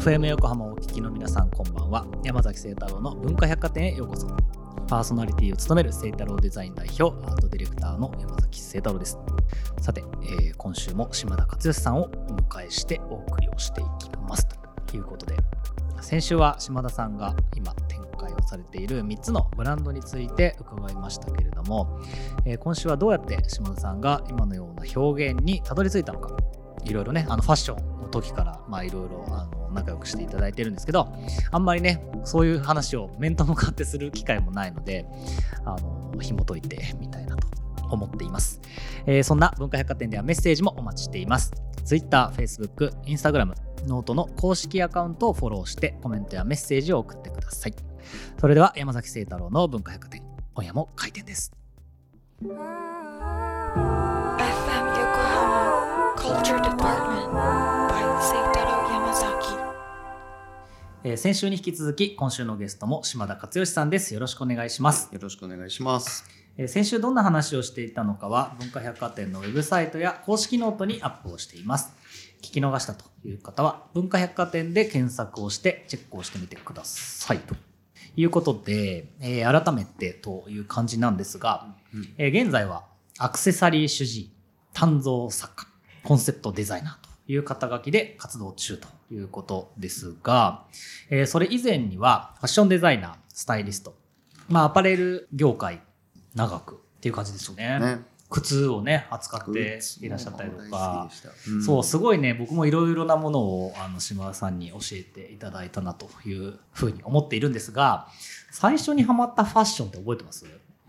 FM 横浜をお聞きの皆さんこんばんは。山崎清太郎の文化百貨店へようこそ。パーソナリティを務める清太郎デザイン代表アートディレクターの山崎清太郎です。さて、えー、今週も島田克義さんをお迎えしてお送りをしていきます。ということで先週は島田さんが今展開をされている3つのブランドについて伺いましたけれども、えー、今週はどうやって島田さんが今のような表現にたどり着いたのか。いろいろねあのファッションの時からまあいろいろあの仲良くしていただいてるんですけどあんまりねそういう話を面と向かってする機会もないのであの紐解いてみたいなと思っています、えー、そんな文化百貨店ではメッセージもお待ちしています。Twitter、Facebook、Instagram、 note の公式アカウントをフォローしてコメントやメッセージを送ってください。それでは山崎晴太郎の文化百貨店今夜も開店です。Culture Department えー、先週に引き続き今週のゲストも島田克義さんです。よろしくお願いします。よろしくお願いします、えー、先週どんな話をしていたのかは文化百貨店のウェブサイトや公式ノートにアップをしています。聞き逃したという方は文化百貨店で検索をしてチェックをしてみてください。ということで、えー、改めてという感じなんですが、うん、えー、現在はアクセサリー主治鍛造作家コンセプトデザイナーという肩書きで活動中ということですが、えー、それ以前にはファッションデザイナー、スタイリスト、まあアパレル業界長くっていう感じですよね。ね。靴をね扱っていらっしゃったりとか、うん、そうすごいね僕もいろいろなものをあの島田さんに教えていただいたなというふうに思っているんですが最初にハマったファッションって覚えてます？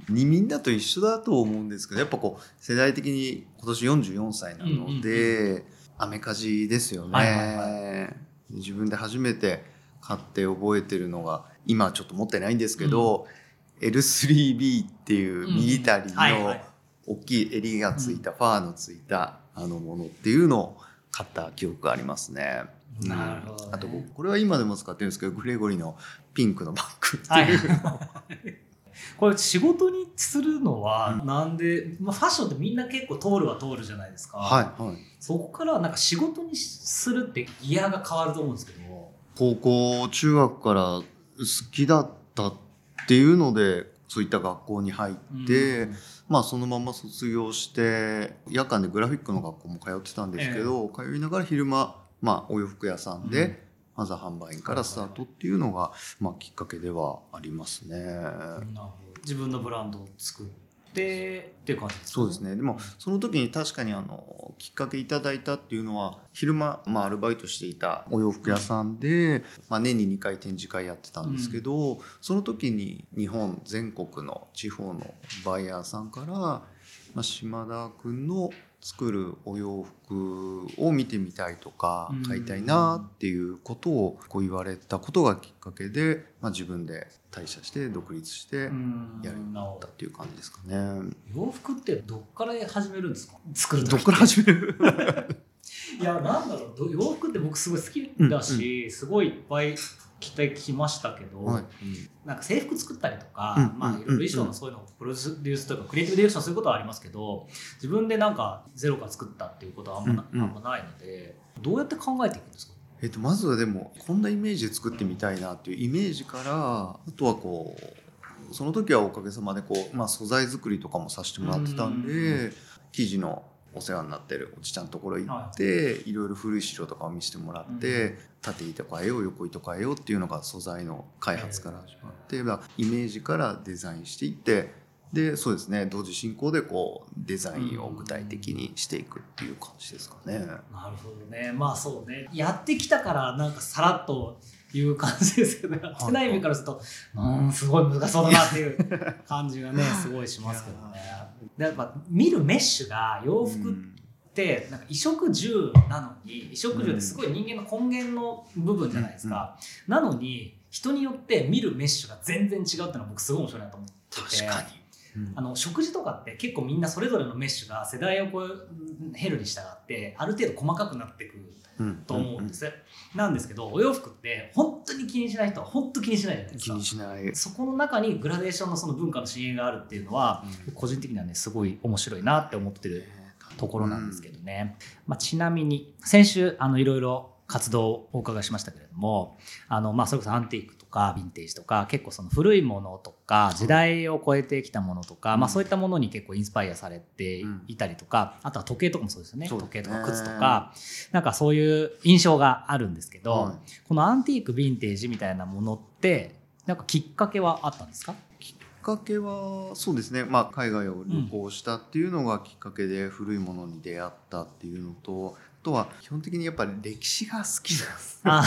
にみんなと一緒だと思うんですけどやっぱこう世代的に今年44歳なので、アメカジですよね、はいはいはい、自分で初めて買って覚えてるのが今ちょっと持ってないんですけど、うん、L3B っていうミリタリーの大きい襟がついた、ファーのついたあのものっていうのを買った記憶がありますね。なるほど、ね、あとこれは今でも使ってるんですけどグレゴリのピンクのバッグっていう、はい これ仕事にするのはなんで、まあ、ファッションってみんな結構通るは通るじゃないですか、はいはい、そこからなんか仕事にするってギアが変わると思うんですけど。高校中学から好きだったっていうのでそういった学校に入って、うん、まあそのまま卒業して夜間でグラフィックの学校も通ってたんですけど、えー、通いながら昼間、まあ、お洋服屋さんで、まず販売員からスタートっていうのが、まあ、きっかけではありますね。自分のブランドを作ってっていう感じですか、そうですね。でもその時に確かにあのきっかけいただいたっていうのは昼間、まあ、アルバイトしていたお洋服屋さんで、まあ、年に2回展示会やってたんですけど、うん、その時に日本全国の地方のバイヤーさんから、まあ、島田君の作るお洋服を見てみたいとか買いたいなっていうことをこう言われたことがきっかけで、まあ、自分で退社して独立してやるようになったっていう感じですかね。洋服ってどっから始めるんですか？作るどっから始める？いやなんだろう。洋服って僕すごい好きだし、うん。うん、すごいいっぱい着てきましたけど、はい。なんか制服作ったりとか、うん、まあ、いろいろ衣装のそういうのをプロデュースとかクリエイティブディレクションすることはありますけど自分でなんかゼロから作ったっていうことはあんま,、あんまないのでどうやって考えていくんですか？えっと、まずはでもこんなイメージで作ってみたいなっていうイメージからあとはこうその時はおかげさまでこう、まあ、素材作りとかもさせてもらってたんで生地のお世話になってるおじちゃんのところ行って、はい、いろいろ古い資料とかを見せてもらって、うん、縦糸変えよう横糸変えようっていうのが素材の開発から始まって、えー、イメージからデザインしていってでそうですね同時進行でこうデザインを具体的にしていくっていう感じですかね。なるほどね。まあそうね。やってきたからなんかさらっという感じですけどやってない意味からするとうんすごい難しそうだなっていう感じがねすごいしますけどね。やっぱ見るメッシュが洋服ってなんか衣食住なのに衣食住ってすごい人間の根源の部分じゃないですか。なのに人によって見るメッシュが全然違うっていうのは僕すごい面白いなと思ってて。確かにあの食事とかって結構みんなそれぞれのメッシュが世代をこう減るに従ってある程度細かくなってくると思うんです、なんですけどお洋服って本当に気にしない人は本当気にしないじゃないですか。気にしない。そこの中にグラデーションのその文化の深淵があるっていうのは、うん、個人的にはねすごい面白いなって思ってるところなんですけどね、まあ、ちなみに先週あのいろいろ活動をお伺いしましたけれどもあの、まあ、それこそアンティークとかヴィンテージとか結構その古いものとか時代を超えてきたものとか、まあ、そういったものに結構インスパイアされていたりとか、あとは時計とかもそうですよね。時計とか靴とか。なんかそういう印象があるんですけど、はい、このアンティークヴィンテージみたいなものってなんかきっかけはあったんですか？きっかけはそうですね、まあ、海外を旅行したっていうのがきっかけで古いものに出会ったっていうのと、あとは基本的にやっぱり歴史が好きなん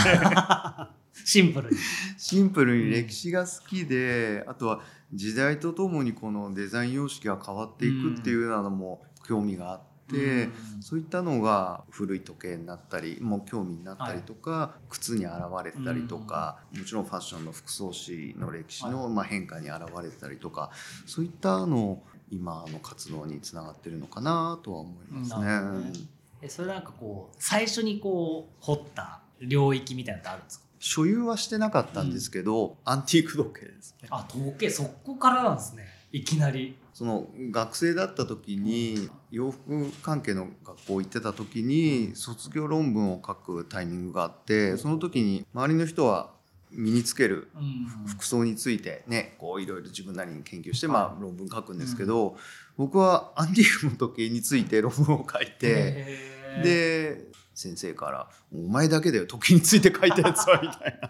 です、シンプルに。シンプルに歴史が好きで、うん、あとは時代とともにこのデザイン様式が変わっていくっていうのも興味があって。うん、そういったのが古い時計になったりもう興味になったりとか、はい、靴に現れたりとか、うん、もちろんファッションの服装史の歴史の、まあ、変化に現れたりとかそういったの今の活動につながってるのかなとは思いますね。えそれなんかこう最初にこう掘った領域みたいなのってあるんですか？所有はしてなかったんですけど、うん、アンティーク時計ですね。あ時計？そこからなんですね。いきなり。その学生だった時に洋服関係の学校行ってた時に卒業論文を書くタイミングがあってその時に周りの人は身につける服装についてねこういろいろ自分なりに研究してまあ論文書くんですけど僕はアンティークの時計について論文を書いて。で先生から「お前だけだよ時について書いたやつは」みたいな。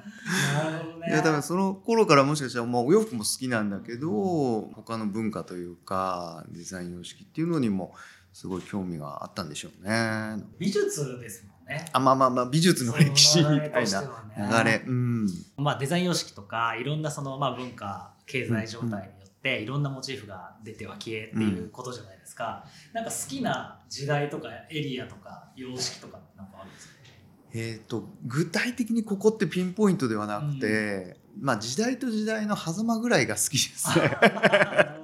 ね、いやだからその頃からもしかしたら、まあ、お洋服も好きなんだけど他の文化というかデザイン様式っていうのにもすごい興味があったんでしょうね。美術ですもんね。あまあまあまあ美術の歴史みたいな流れ。うん、まあデザイン様式とかいろんなそのまあ文化経済状態によっていろんなモチーフが出ては消えっていうことじゃないですか。うん、なんか好きな時代とかエリアとか様式とかなんかあるんですか？えーと、具体的にここってピンポイントではなくて、うん、まあ時代と時代の狭間ぐらいが好きですね。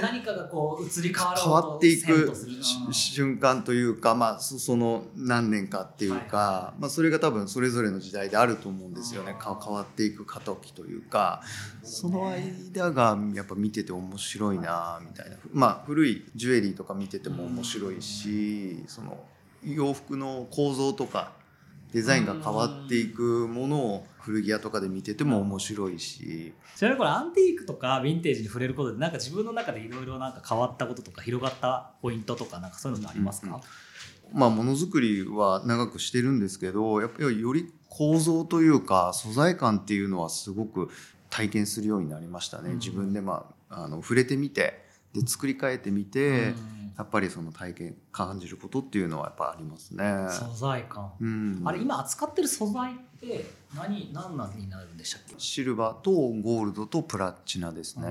何かがこう移り変わ変わっていく瞬間というか、まあ、その何年かっていうか、はい、まあ、それが多分それぞれの時代であると思うんですよね。変わっていく過渡期というか、その間がやっぱ見てて面白いなみたいな、まあ、古いジュエリーとか見てても面白いし、その洋服の構造とかデザインが変わっていくものを古着屋とかで見てても面白いし。ちなみにこれアンティークとかヴィンテージに触れることでなんか自分の中でいろいろなんか変わったこととか広がったポイントとかなんかそういうのありますか、うん、まあものづくりは長くしてるんですけどやっぱりより構造というか素材感っていうのはすごく体験するようになりましたね、うん、自分でまああの触れてみてで作り変えてみて、うんやっぱりその体験感じることっていうのはやっぱありますね。素材感、うん、あれ今扱ってる素材って何何なんになるんでしたっけ？シルバーとゴールドとプラチナですね。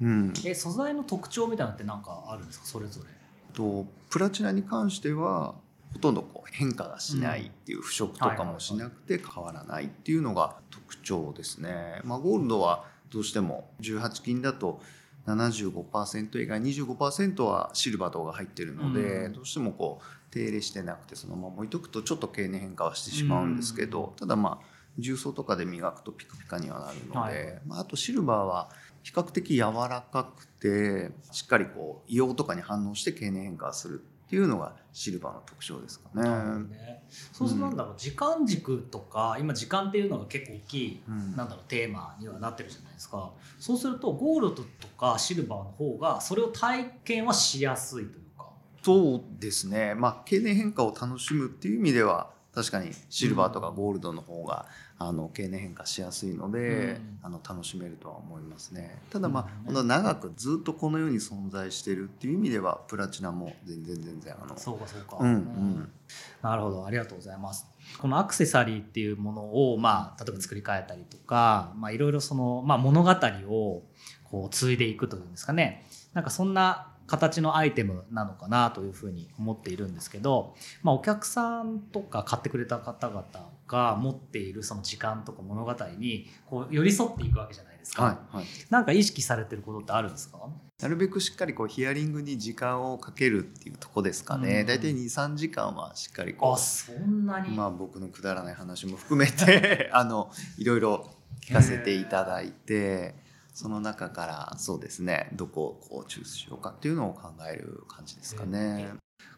うん、え素材の特徴みたいなのって何かあるんですか？それぞれ。とプラチナに関してはほとんどこう変化がしないっていう腐食とかもしなくて変わらないっていうのが特徴ですね。まあ、ゴールドはどうしても18金だと75%以外25%はシルバーとかが入ってるので、うん、どうしてもこう手入れしてなくてそのまま置いとくとちょっと経年変化はしてしまうんですけど、うん、ただまあ重曹とかで磨くとピカピカにはなるので、はい、まあ、あとシルバーは比較的柔らかくてしっかりこう硫黄とかに反応して経年変化するっていうのがシルバーの特徴ですかね。ねそうするとなんだろう、時間軸とか今時間っていうのが結構大きい、うん、なんだろうテーマにはなってるじゃないですか。そうするとゴールドとかシルバーの方がそれを体験はしやすいというか。そうですね。まあ経年変化を楽しむっていう意味では確かにシルバーとかゴールドの方が、あの経年変化しやすいので、あの楽しめるとは思いますね。ただまあ、長くずっとこの世に存在してるっていう意味ではプラチナも全然全然あのそうかそうか、うん。うん、なるほど。ありがとうございます。このアクセサリーっていうものを、まあ、例えば作り変えたりとか、まあ、いろいろその、まあ、物語をこう継いでいくというんですかね。なんかそんな形のアイテムなのかなというふうに思っているんですけど、まあ、お客さんとか買ってくれた方々が持っているその時間とか物語にこう寄り添っていくわけじゃないですか、はいはい、なんか意識されてることってあるんですか？なるべくしっかりこうヒアリングに時間をかけるっていうとこですかね、うん、大体23時間はしっかりこうあそんなに？まあ僕のくだらない話も含めて あのいろいろ聞かせていただいて。その中からそうですねどこをこうチュースしようかっていうのを考える感じですかね。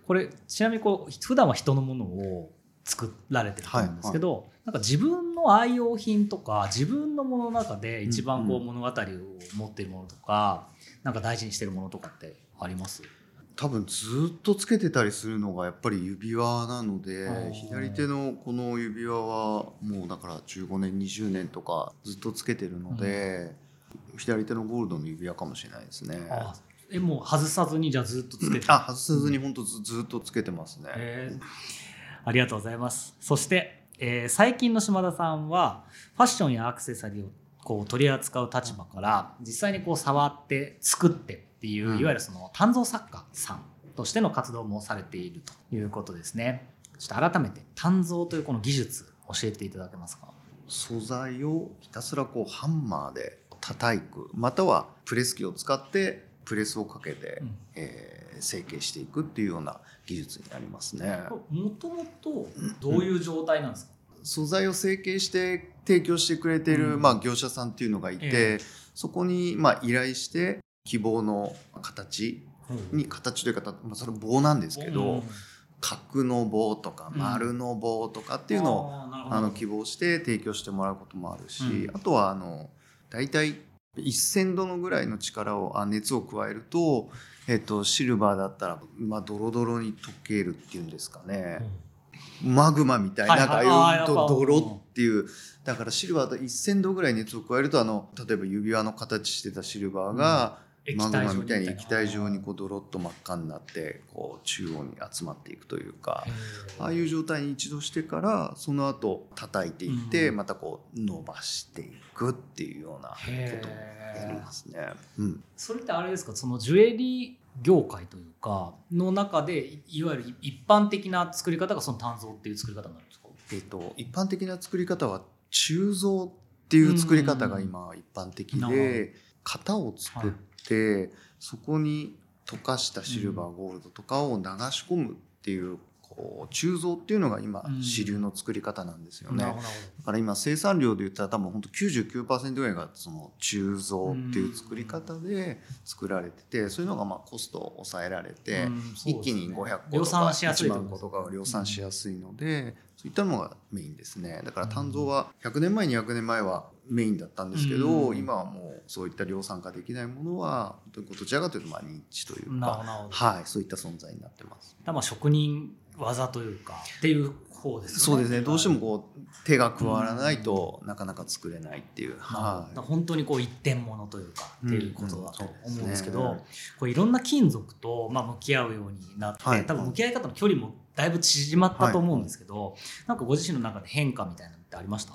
これちなみにこう普段は人のものを作られてると思うんですけど、なんか自分の愛用品とか自分のものの中で一番こう物語を持っているものとか、なんか大事にしてるものとかってあります？多分ずっとつけてたりするのがやっぱり指輪なので左手のこの指輪はもうだから15年20年とかずっとつけてるので、左手のゴールドの指輪かもしれないですね。あえもう外さずにじゃあずっとつけて。るあ外さずに本当ずずっとつけてますね。ありがとうございます。そして、えー最近の島田さんはファッションやアクセサリーをこう取り扱う立場から実際にこう触って作ってっていう、うん。いわゆるその鍛造作家さんとしての活動もされているということですね。ちょっと改めて鍛造というこの技術教えていただけますか？素材をひたすらこうハンマーで叩くまたはプレス機を使ってプレスをかけて、うん。えー成形していくっていうような技術になりますね。もともとどういう状態なんですか、素材を成形して提供してくれている、うん。まあ、業者さんっていうのがいて、えそこにまあ依頼して希望の形に形というか、まあ、それ棒なんですけど、うん。角の棒とかうん。丸の棒とかっていうのを、あの希望して提供してもらうこともあるし、うん。あとはあの大体1000度のぐらいの力をあ熱を加えると、えっと、シルバーだったら、まあ、ドロドロに溶けるっていうんですかね、マグマみたいな,、はいはい。なんかああいうあーやっていう。だからシルバーだと1000度ぐらい熱を加えるとあの例えば指輪の形してたシルバーが、マグマみたいに液体状にこうドロッと真っ赤になってこう中央に集まっていくというか。ああいう状態に一度してからその後叩いていって、うんまたこう伸ばしていくっていうようなことをやりますね。うん、それってあれですか？そのジュエリー業界というかの中でいいわゆる一般的な作り方がその鍛造っていう作り方になるんですか？えっと一般的な作り方は鋳造っていう作り方が今一般的で型を作って、そこに溶かしたシルバーゴールドとかを流し込むっていう鋳造っていうのが今うん。主流の作り方なんですよね。なるほどなるだから今生産量で言ったら多分本当99%ぐらいがその鋳造っていう作り方で作られててそういうのがまあコストを抑えられて、うんね。一気に500個量とか産しやすい1万個とかが量産しやすいので、そういったのがメインですね。だから鍛造は100年前200年前はメインだったんですけど、うん。今はもうそういった量産化できないものはどちらかというとまあニッチというかはいそういった存在になってます。まあ職人技というかっていう方ですよね。そうですね。どうしてもこう手が加わらないとなかなか作れないっていう、はい。まあ本当にこう一点物というかっていうことだと思うんですけど、うんうんこういろんな金属とまあ向き合うようになって、はい。多分向き合い方の距離もだいぶ縮まったと思うんですけど、なんかご自身の中で変化みたいなのってありました？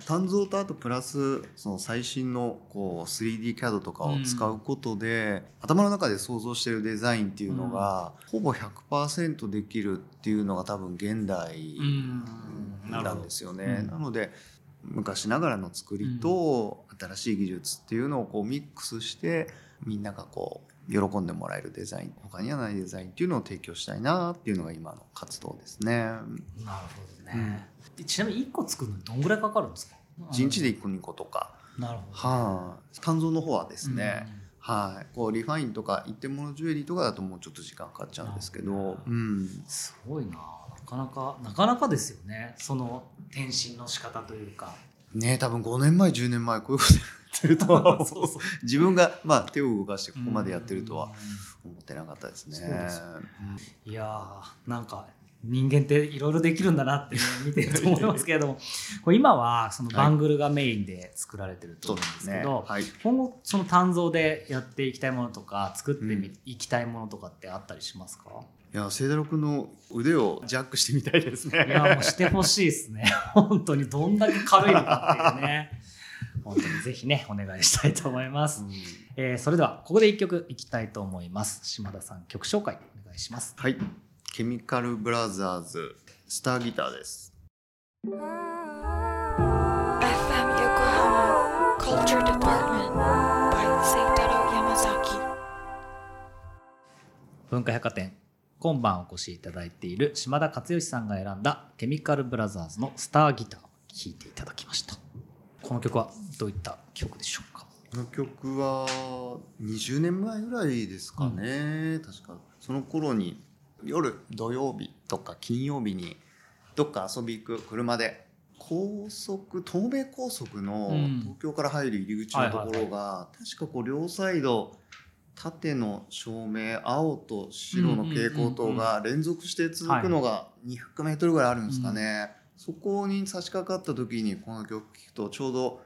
鍛造とあとプラスその最新のこう 3D キャドとかを使うことで、頭の中で想像してるデザインっていうのが、ほぼ100%できるっていうのが多分現代なんですよね。うん。なので昔ながらの作りと新しい技術っていうのをこうミックスしてみんながこう喜んでもらえるデザイン他にはないデザインっていうのを提供したいなっていうのが今の活動ですね。なるほどね、でちなみに1個作るのにどんぐらいかかるんですか？1日で1個2個とか、なるほど、はい、鍛造の方はですね、はい、こうリファインとか一点物ジュエリーとかだともうちょっと時間かかっちゃうんですけど、うん、すごいな。なかなかなかなかですよね。その転身の仕方というかね多分5年前10年前こういうことやってるとは。そうそう。自分が、まあ、手を動かしてここまでやってるとはうん。思ってなかったですね。すよいやーなんか人間っていろいろできるんだなって、ね、見てると思いますけれども。これ今はそのバングルがメインで作られてると思うんですすけど、はい。今後その鍛造でやっていきたいものとか作っていきたいものとかってあったりしますか、いや清太郎君の腕をジャックしてみたいですね。いやもうしてほしいですね。本当にどんだけ軽いのかっていうね。本当にぜひねお願いしたいと思います、うん。えーそれではここで一曲いきたいと思います。島田さん曲紹介お願いします。はい、ケミカルブラザーズスターギターです。文化百貨店今晩お越しいただいている島田克義さんが選んだケミカルブラザーズのスターギターを聴いていただきました。この曲はどういった曲でしょうか？この曲は20年前ぐらいですかね、確か。その頃に夜土曜日とか金曜日にどっか遊び行く車で高速東名高速のうん。東京から入る入り口のところが、確かこう両サイド縦の照明青と白の蛍光灯が連続して続くのが200メートルぐらいあるんですかね、そこに差し掛かった時にこの曲聴くとちょうど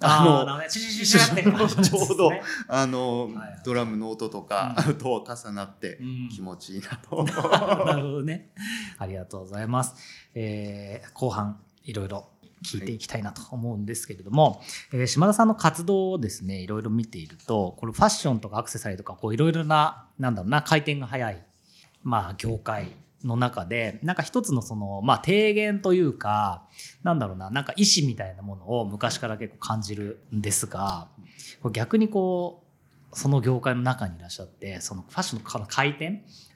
ああのちょうどあの、ドラムの音とか、うんと重なってうん気持ちいいなと。なるほどね。ありがとうございます。えー後半いろいろ聞いていきたいなと思うんですけれども、えー島田さんの活動をですねいろいろ見ているとこれファッションとかアクセサリーとかこういろいろななんだろうな回転が早い、まあ、業界の中でなんか一つのその、まあ、提言というかなんだろうななんか意思みたいなものを昔から結構感じるんですがこれ逆にこうその業界の中にいらっしゃってそのファッションの回転や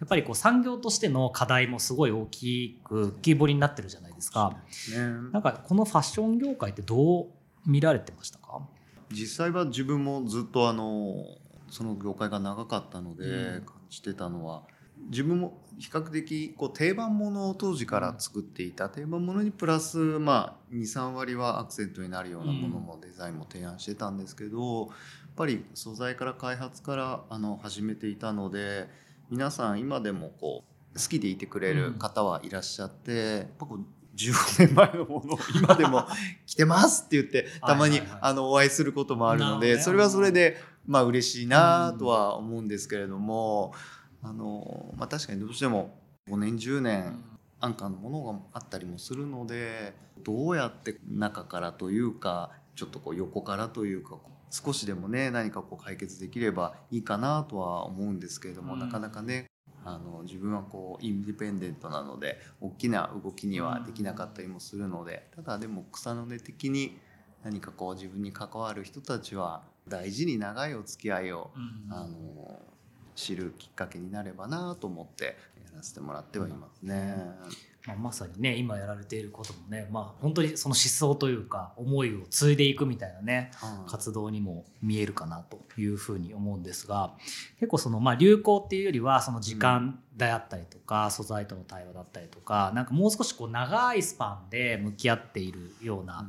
っぱりこう産業としての課題もすごい大きく浮き彫りになってるじゃないですか。ね。なんかこのファッション業界ってどう見られてましたか？実際は自分もずっとあのその業界が長かったのでうん。感じてたのは、自分も比較的こう定番ものを当時から作っていた定番ものにプラスまあ23割はアクセントになるようなものもデザインも提案してたんですけど、やっぱり素材から開発からあの始めていたので皆さん今でもこう好きでいてくれる方はいらっしゃって、やっぱこう15年前のものを 今でも着てますって言ってたまにあのお会いすることもあるのでそれはそれでまあ嬉しいなとは思うんですけれどもあのまあ確かにどうしても5年10年安価のものがあったりもするのでどうやって中からというかちょっとこう横からというか少しでもね何かこう解決できればいいかなとは思うんですけれども、うんなかなかねあの自分はこうインディペンデントなので大きな動きにはできなかったりもするので、ただでも草の根的に何かこう自分に関わる人たちは大事に長いお付き合いを、あの知るきっかけになればなと思ってやらせてもらってはいますね。まあ、まさにね今やられていることもね、まあ、本当にその思想というか思いを継いでいくみたいなねはい活動にも見えるかなというふうに思うんですが結構そのまあ流行っていうよりはその時間であったりとか、素材との対話だったりとかなんかもう少しこう長いスパンで向き合っているような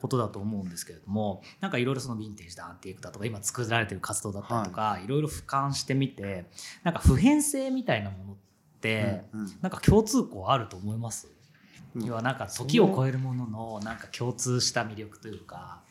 ことだと思うんですけれどもなんかいろいろそのヴィンテージだアンティークだとか今作られてる活動だったりとか、い、ろいろ俯瞰してみてなんか普遍性みたいなものって、うんうん。なんか共通項あると思います、うん。要はなんか時を超えるもののなんか共通した魅力というか。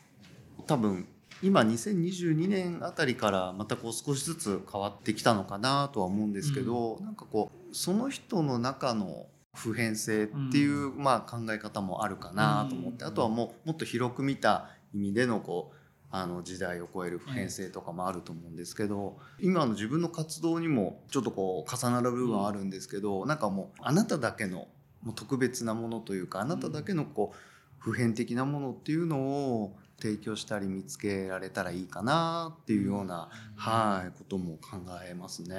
多分今2022年あたりからまたこう少しずつ変わってきたのかなとは思うんですけど、なんかこうその人の中の普遍性っていう、まあ、考え方もあるかなと思って、うんあとはもうもっと広く見た意味でのこうあの時代を超える普遍性とかもあると思うんですけど、今の自分の活動にもちょっとこう重なる部分はあるんですけど、なんかもうあなただけのもう特別なものというかあなただけのこう普遍的なものっていうのを提供したり見つけられたらいいかなっていうような、はいことも考えますね。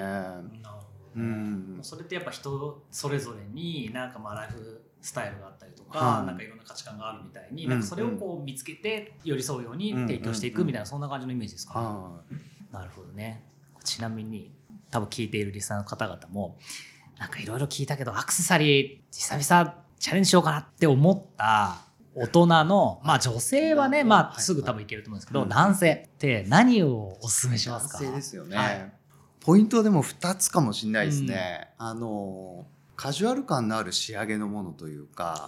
うん。それってやっぱ人それぞれになんかまあライフスタイルがあったりとか、はい。なんかいろんな価値観があるみたいに、うん。なんかそれをこう見つけて寄り添うように提供していくみたいな、そんな感じのイメージですか、はい。なるほどね。ちなみに多分聞いているリスナーの方々もなんかいろいろ聞いたけどアクセサリー久々チャレンジしようかなって思った大人のまあ女性はね、まあ、すぐ多分いけると思うんですけど、うん男性って何をおすすめしますか？男性ですよね、はい。ポイントはでも2つかもしれないですね、あのカジュアル感のある仕上げのものというか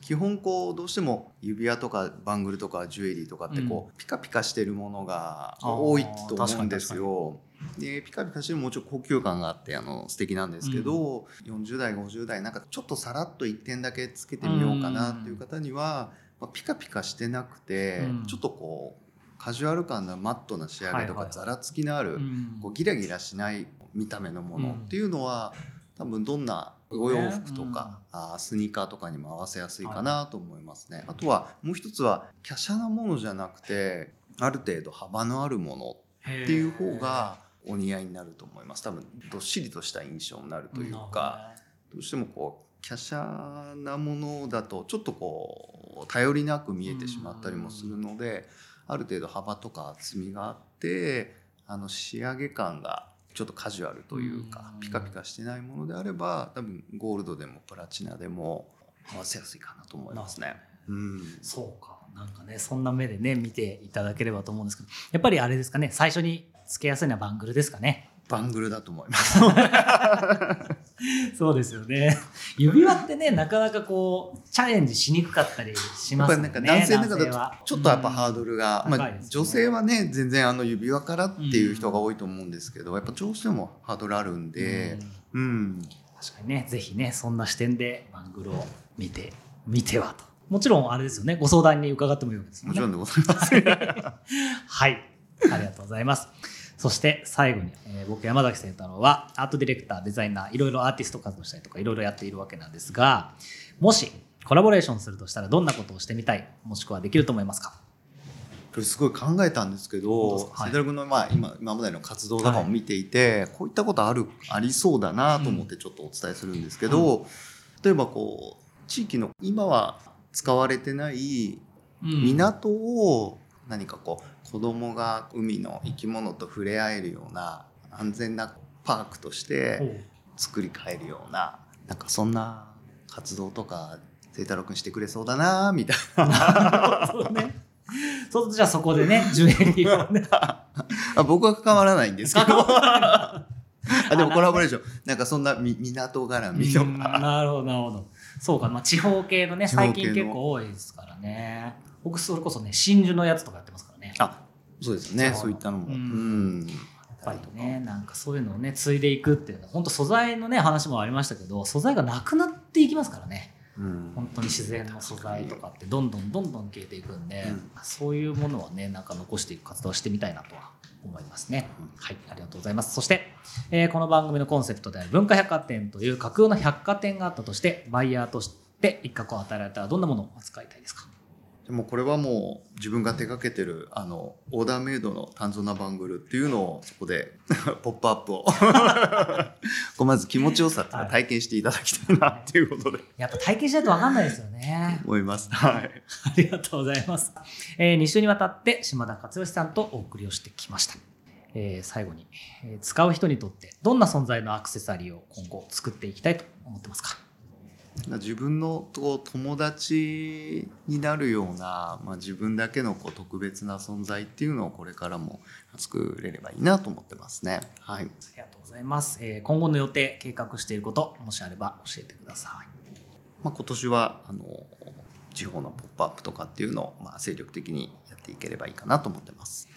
基本こうどうしても指輪とかバングルとかジュエリーとかってこう、ピカピカしてるものが多いと思うんですよ。でピカピカしてるもちろん高級感があってあの素敵なんですけど、40代50代なんかちょっとさらっと1点だけつけてみようかなっていう方には、まあ、ピカピカしてなくて、うん。ちょっとこうカジュアル感のマットな仕上げとかざらつきのある、うん。こうギラギラしない見た目のものっていうのは、多分どんなお洋服とか、あースニーカーとかにも合わせやすいかなと思いますね。あとはもう一つは華奢なものじゃなくてある程度幅のあるものっていう方がお似合いになると思います。多分どっしりとした印象になるというか、どうしてもこう華奢なものだとちょっとこう頼りなく見えてしまったりもするので、ある程度幅とか厚みがあってあの仕上げ感がちょっとカジュアルというかうんピカピカしてないものであれば多分ゴールドでもプラチナでも合わせやすいかなと思いますね。うん、そうか。なんかね、そんな目でね、見ていただければと思うんですけど、やっぱりあれですかね、最初につけやすいのはバングルですかね？バングルだと思います。そうですよね。指輪ってね、なかなかこう、チャレンジしにくかったりしやっぱりますよね。なんか男性の中だはとちょっとやっぱハードルが、まあうん高いですね女性はね全然あの指輪からっていう人が多いと思うんですけど、やっぱどうしてもハードルあるんで、うん、確かにね、ぜひね、そんな視点でバングルを見て、見てはと。もちろんあれですよね、ご相談に伺ってもいいわけですよね。もちろんでございます。はい。ありがとうございます。そして最後に、えー僕山崎清太郎はアートディレクターデザイナーいろいろアーティスト活動したりとかいろいろやっているわけなんですがもしコラボレーションするとしたらどんなことをしてみたいもしくはできると思いますか？これすごい考えたんですけど本当ですか？はい。セダル君のまあ今今までの活動とかも見ていて、こういったことあるありそうだなと思ってちょっとお伝えするんですけど、例えばこう地域の今は使われてない港を何かこう子供が海の生き物と触れ合えるような安全なパークとして作り変えるようななんかそんな活動とか清太郎君してくれそうだなみたいな。そうじゃあそこでね、ジュエリーをね。あ僕は関わらないんですけど あでもコラボレーションなんかそんなみ港絡みとうんかなるほど、なるほど。そうか、まあ、地方系のね、最近結構多いですからね。僕、それこそね、真珠のやつとかやってますからね。あそうですよね。そう。いったのも。ううん。んやっぱりね、なんかそういうのをね、継いでいくっていうのは、本当素材のね、話もありましたけど、素材がなくなっていきますからね。うん。本当に自然の素材とかってどんどんどんどん消えていくんで、うん。そういうものはねなんか残していく活動をしてみたいなとは思いますね、うん。はいありがとうございます。そして、えーこの番組のコンセプトである文化百貨店という架空の百貨店があったとしてバイヤーとして一角を与えられたらどんなものを扱いたいですか？でもこれはもう自分が手掛けてるあのオーダーメイドの単純なバングルっていうのをそこで ポップアップを こうまず気持ちよさっていうのを体験していただきたいなっていうことでやっぱ体験しないと分かんないですよね思います。はい。ありがとうございます。え2週にわたって島田克義さんとお送りをしてきました。えー最後に、えー使う人にとってどんな存在のアクセサリーを今後作っていきたいと思ってますか？自分のこう友達になるような、まあ、自分だけのこう特別な存在っていうのをこれからも作れればいいなと思ってますね。はい。ありがとうございます。えー今後の予定、計画していること、もしあれば教えてください。まあ、今年はあの地方のポップアップとかっていうのを、まあ、精力的にやっていければいいかなと思ってます。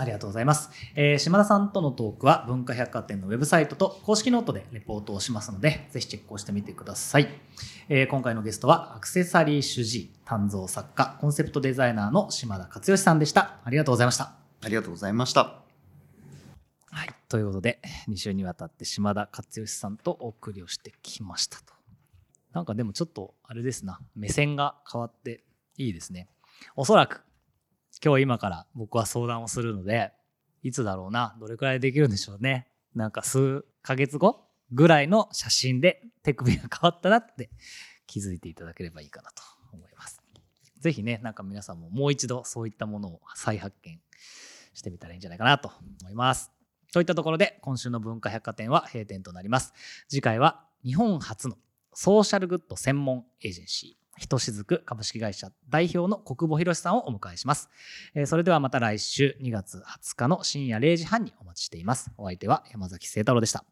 ありがとうございます。えー島田さんとのトークは文化百貨店のウェブサイトと公式ノートでレポートをしますので、ぜひチェックをしてみてください。えー今回のゲストはアクセサリー主治、鍛造作家、コンセプトデザイナーの島田克義さんでした。ありがとうございました。ありがとうございました。はい。ということで、2週にわたって島田克義さんとお送りをしてきましたと。なんかでもちょっと、あれですな、目線が変わっていいですね。おそらく、今日今から僕は相談をするので、いつだろうな、どれくらいできるんでしょうね。なんか数ヶ月後ぐらいの写真で手首が変わったなって気づいていただければいいかなと思います。ぜひね、なんか皆さんももう一度そういったものを再発見してみたらいいんじゃないかなと思います。といったところで今週の文化百貨店は閉店となります。次回は日本初のソーシャルグッド専門エージェンシー、ひとしずく株式会社代表の国保博さんをお迎えします。えーそれではまた来週2月20日の深夜0時半にお待ちしています。お相手は山崎清太郎でした。